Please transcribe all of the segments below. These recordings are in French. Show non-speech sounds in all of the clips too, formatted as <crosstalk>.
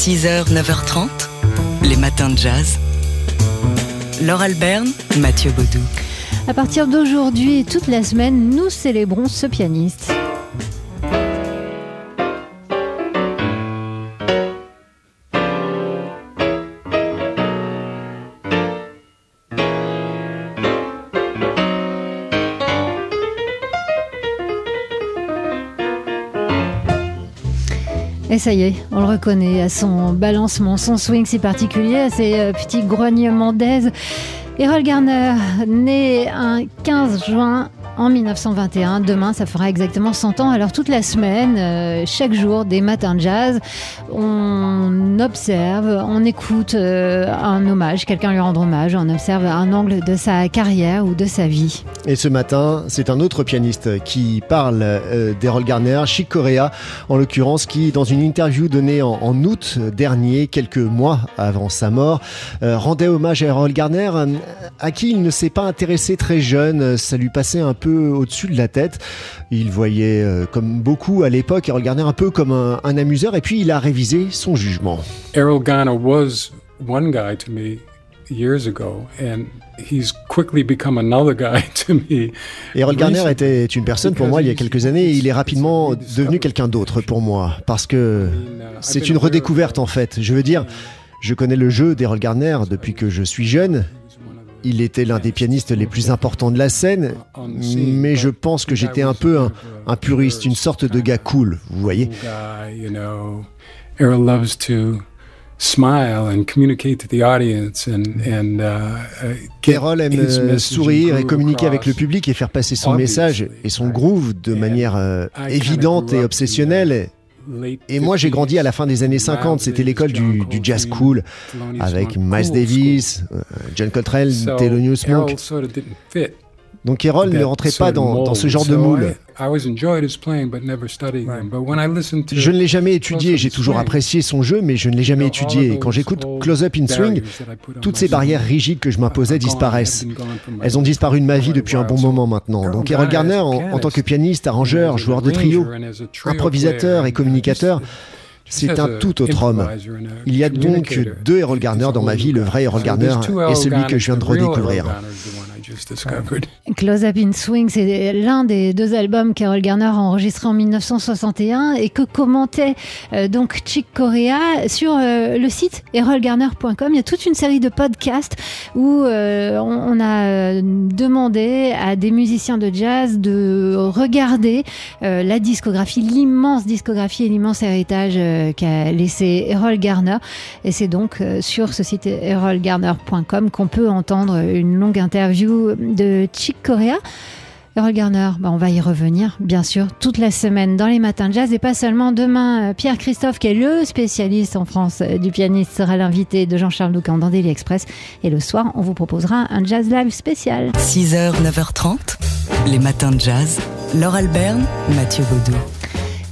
6h, 9h30, les matins de jazz. Laure Alberne, Mathieu Baudou. À partir d'aujourd'hui et toute la semaine, nous célébrons ce pianiste. Et ça y est, on le reconnaît à son balancement, son swing si particulier, à ses euh, petits grognements d'aise. Errol Garner, né un 15 juin en 1921. Demain, ça fera exactement 100 ans. Alors toute la semaine, euh, chaque jour, des matins de jazz, on observe, on écoute euh, un hommage, quelqu'un lui rendre hommage, on observe un angle de sa carrière ou de sa vie. Et ce matin, c'est un autre pianiste qui parle euh, d'Errol Garner, Chic Corea, en l'occurrence, qui, dans une interview donnée en, août dernier, quelques mois avant sa mort, rendait hommage à Errol Garner, à qui il ne s'est pas intéressé très jeune. Ça lui passait un peu au-dessus de la tête. Il voyait, euh, comme beaucoup à l'époque, Errol Garner un peu comme un, un amuseur, et puis il a révisé son jugement. Errol Garner was one guy to me years ago, and he's quickly become another <laughs> guy to me. Errol Garner était une personne pour moi il y a quelques années et il est rapidement devenu quelqu'un d'autre pour moi parce que c'est une redécouverte en fait. Je veux dire, je connais le jeu d'Errol Garner depuis que je suis jeune. Il était l'un des pianistes les plus importants de la scène, mais je pense que j'étais un peu un, un puriste, une sorte de gars cool, vous voyez. Errol loves to smile and communicate to the audience and, and uh, aime sourire et communiquer avec le public et faire passer son message et son groove de manière euh, évidente et obsessionnelle. Et moi, j'ai grandi à la fin des années 50. C'était l'école du, du, jazz cool avec Miles Davis, euh, John Coltrane, Thelonious Monk. Donc Errol ne rentrait pas dans, dans ce genre de moule. Je ne l'ai jamais étudié, j'ai toujours apprécié son jeu, mais je ne l'ai jamais étudié. Et quand j'écoute Close Up in Swing, toutes ces barrières rigides que je m'imposais disparaissent. Elles ont disparu de ma vie depuis un bon moment maintenant. Donc Errol Garner, en, en tant que pianiste, arrangeur, joueur de trio, improvisateur et communicateur, c'est un tout autre homme. Il y a donc deux Errol Garner dans ma vie, le vrai Errol Garner et celui que je viens de redécouvrir. <laughs> Close Up in Swing, c'est l'un des deux albums qu'Errol Garner a enregistré en 1961 et que commentait euh, donc Chick Corea sur euh, le site errolgarner.com. Il y a toute une série de podcasts où euh, on, on, a demandé à des musiciens de jazz de regarder la discographie, l'immense discographie et l'immense héritage qu'a laissé Errol Garner. Et c'est donc sur ce site errolgarner.com qu'on peut entendre une longue interview de Chick Corea. Errol Garner, bah on va y revenir, bien sûr, toute la semaine dans les matins de jazz et pas seulement demain. Pierre Christophe, qui est le spécialiste en France du pianiste, sera l'invité de Jean-Charles Doucan dans Daily Express. Et le soir, on vous proposera un jazz live spécial. 6h, 9h30, les matins de jazz. Laure Alberne, Mathieu Baudou.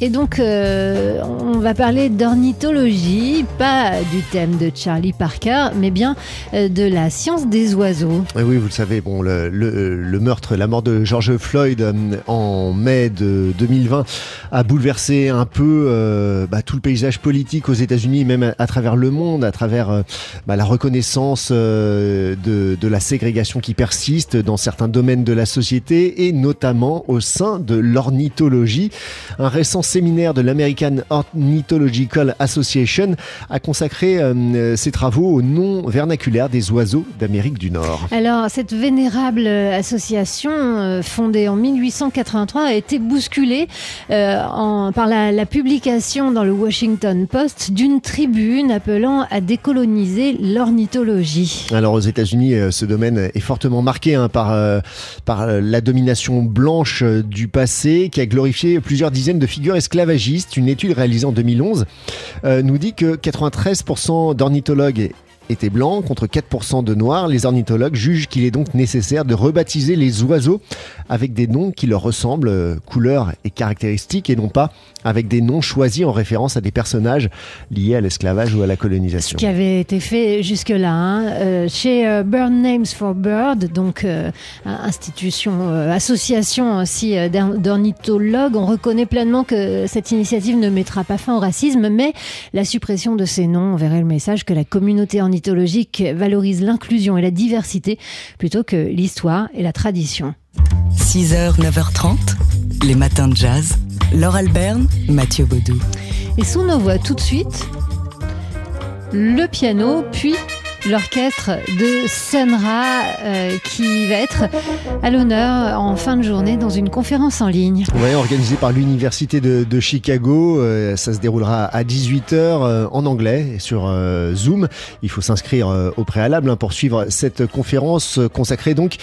Et donc, euh, on va parler d'ornithologie, pas du thème de Charlie Parker, mais bien euh, de la science des oiseaux. Oui, vous le savez, bon, le, le, meurtre, la mort de George Floyd euh, en mai de 2020 a bouleversé un peu euh, bah, tout le paysage politique aux États-Unis, même à, travers le monde, à travers euh, bah, la reconnaissance de, de la ségrégation qui persiste dans certains domaines de la société et notamment au sein de l'ornithologie. Un récent séminaire de l'American Ornithological Association a consacré euh, ses travaux au nom vernaculaire des oiseaux d'Amérique du Nord. Alors, cette vénérable association, euh, fondée en 1883, a été bousculée euh, en, par la, la, publication dans le Washington Post d'une tribune appelant à décoloniser l'ornithologie. Alors, aux États-Unis, ce domaine est fortement marqué hein, par, par la domination blanche du passé qui a glorifié plusieurs dizaines de figures esclavagiste, une étude réalisée en 2011 euh, nous dit que 93% d'ornithologues étaient blancs contre 4% de noirs. Les ornithologues jugent qu'il est donc nécessaire de rebaptiser les oiseaux avec des noms qui leur ressemblent, euh, couleurs et caractéristiques, et non pas avec des noms choisis en référence à des personnages liés à l'esclavage ou à la colonisation. Ce qui avait été fait jusque-là. Hein. Euh, chez euh, Bird Names for Bird, donc euh, institution, euh, association aussi euh, d'orn- d'ornithologues, on reconnaît pleinement que cette initiative ne mettra pas fin au racisme, mais la suppression de ces noms enverrait le message que la communauté ornithologique valorise l'inclusion et la diversité plutôt que l'histoire et la tradition. 6h, 9h30, les matins de jazz. Laure Alberne, Mathieu Baudou. Et sous nos voix tout de suite, le piano, puis l'orchestre de Sunra euh, qui va être à l'honneur en fin de journée dans une conférence en ligne. Ouais, organisé par l'Université de, de Chicago. Euh, ça se déroulera à 18h euh, en anglais sur euh, Zoom. Il faut s'inscrire euh, au préalable hein, pour suivre cette conférence consacrée donc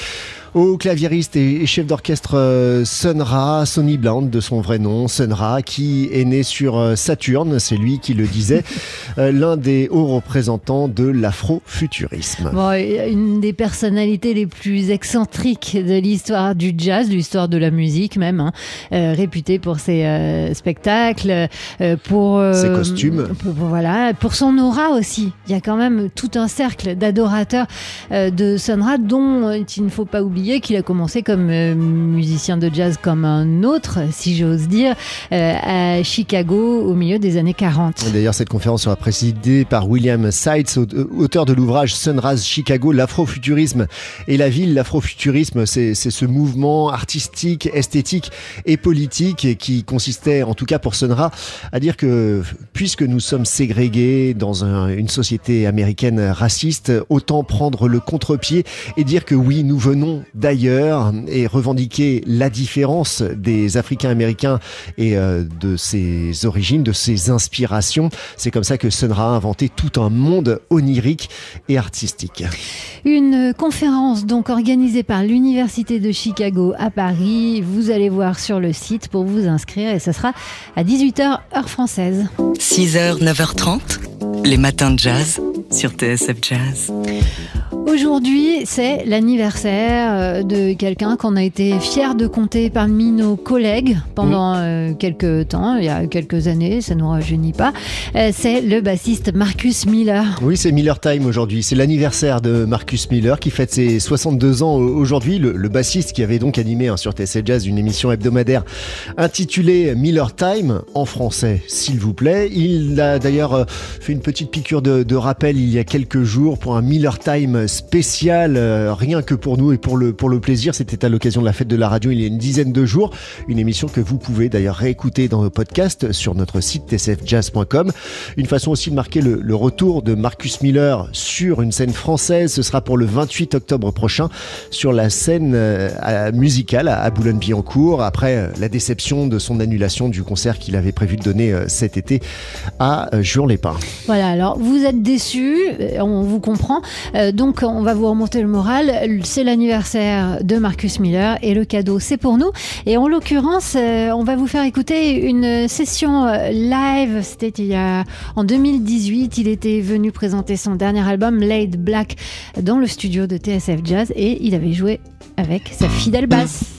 au claviériste et chef d'orchestre euh, Sun Ra, Sonny Bland de son vrai nom, Sun Ra, qui est né sur euh, Saturne, c'est lui qui le disait, <laughs> euh, l'un des hauts représentants de l'afrofuturisme. Bon, une des personnalités les plus excentriques de l'histoire du jazz, de l'histoire de la musique même, hein, euh, réputé pour ses euh, spectacles, euh, pour Ses costumes. pour, voilà, pour son aura aussi. Il y a quand même tout un cercle d'adorateurs de Sonra, dont il ne faut pas oublier qu'il a commencé comme euh, musicien de jazz comme un autre, si j'ose dire, euh, à Chicago au milieu des années 40. D'ailleurs, cette conférence sera présidée par William Seitz, au- auteur de l'ouvrage Sunrise Chicago, l'afrofuturisme et la ville. L'afrofuturisme, c'est ce mouvement artistique, esthétique et politique qui consistait, en tout cas pour Sunra, à dire que puisque nous sommes ségrégés dans un- une société américaine raciste, autant prendre le contre-pied et dire que oui, nous venons d'ailleurs et revendiquer la différence des Africains américains et euh, de ses origines, de ses inspirations. C'est comme ça que Sunra a inventé tout un monde onirique et artistique. Une conférence donc organisée par l'Université de Chicago à Paris. Vous allez voir sur le site pour vous inscrire et ça sera à 18h heure française. 6h, 9h30, les matins de jazz sur TSF Jazz. Aujourd'hui, c'est l'anniversaire euh, de quelqu'un qu'on a été fier de compter parmi nos collègues pendant euh, quelques temps, il y a quelques années, ça nous rajeunit pas. Euh, c'est le bassiste Marcus Miller. Oui, c'est Miller Time aujourd'hui. C'est l'anniversaire de Marcus Miller qui fête ses 62 ans aujourd'hui. Le, le bassiste qui avait donc animé hein, sur TSF Jazz une émission hebdomadaire intitulée Miller Time en français, s'il vous plaît. Il a d'ailleurs fait une petite piqûre de, de rappel il y a quelques jours pour un Miller Time spécial, euh, rien que pour nous et pour le, pour le plaisir. C'était à l'occasion de la fête de la radio il y a une dizaine de jours. Une émission que vous pouvez d'ailleurs réécouter dans nos podcasts sur notre site tsfjazz.com. Une façon aussi de marquer le, retour de Marcus Miller sur une scène française. Ce sera pour le 28 octobre prochain sur la scène euh, musicale à Boulogne-Billancourt après euh, la déception de son annulation du concert qu'il avait prévu de donner euh, cet été à euh, Juan-les-Pins. Voilà, alors vous êtes déçus, on vous comprend. Euh, on va vous remonter le moral. C'est l'anniversaire de Marcus Miller et le cadeau c'est pour nous. Et en l'occurrence, euh, on va vous faire écouter une session euh, live. C'était il y a en 2018. Il était venu présenter son dernier album Laid Black dans le studio de TSF Jazz et il avait joué avec sa fidèle basse.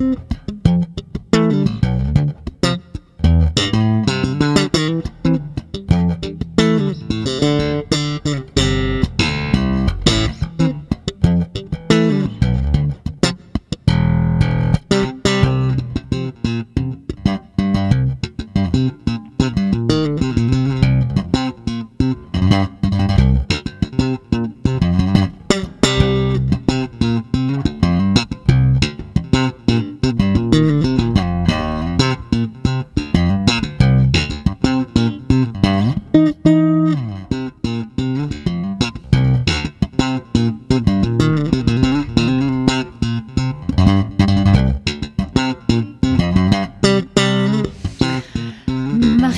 Mm-hmm.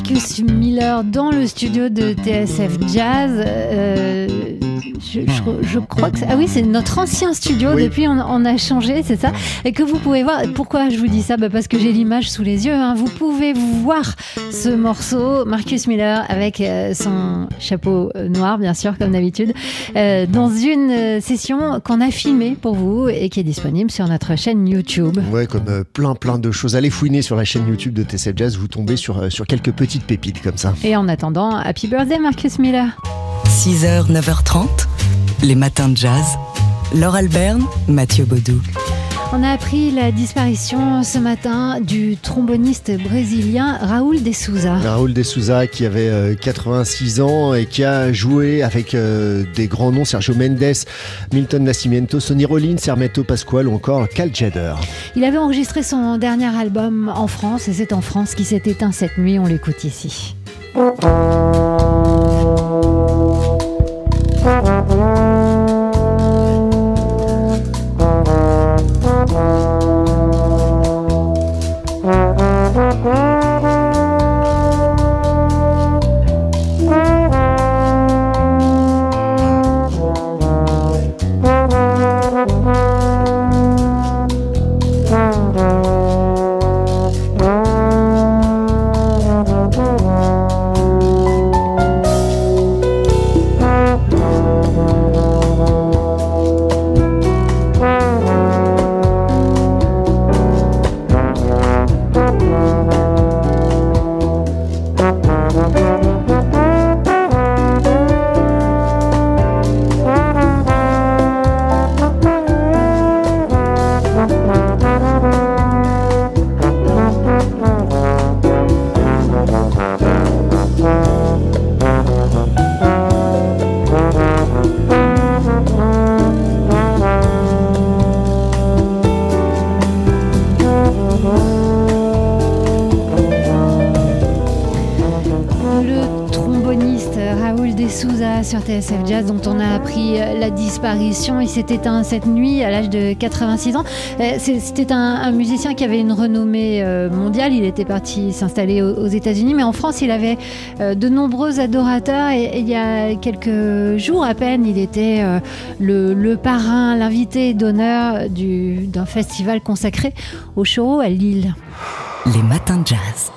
Miller dans le studio de TSF Jazz. Euh, je, je- je crois que c'est- ah oui, c'est notre ancien studio. Oui. Depuis, on, on a changé, c'est ça. Et que vous pouvez voir. Pourquoi je vous dis ça? Bah, Parce que j'ai l'image sous les yeux. hein. Vous pouvez voir ce morceau, Marcus Miller avec euh, son chapeau euh, noir, bien sûr, comme d'habitude, euh, dans une session qu'on a filmée pour vous et qui est disponible sur notre chaîne YouTube. Ouais, comme euh, plein plein de choses. Allez fouiner sur la chaîne YouTube de TSF Jazz, vous tombez sur, sur quelques petites pépites comme ça. Et en attendant, Happy Birthday, Marcus Miller. 6h, 9h30, les matins de jazz. Laure Alberne, Mathieu Baudou. On a appris la disparition ce matin du tromboniste brésilien Raoul de Souza. Raoul de Souza qui avait euh, 86 ans et qui a joué avec euh, des grands noms, Sergio Mendes, Milton Nascimento, Sonny Rollins, Hermeto Pascual ou encore Cal Tjader. Il avait enregistré son dernier album en France et c'est en France qui s'est éteint cette nuit. On l'écoute ici. TSF Jazz, dont on a appris la disparition. Il s'est éteint cette nuit à l'âge de 86 ans. Euh, C'était un, musicien qui avait une renommée euh, mondiale. Il était parti s'installer aux, États-Unis, mais en France, il avait euh, de nombreux adorateurs. Et, il y a quelques jours à peine, il était euh, le, parrain, l'invité d'honneur du- d'un festival consacré au choro à Lille. Les matins de jazz.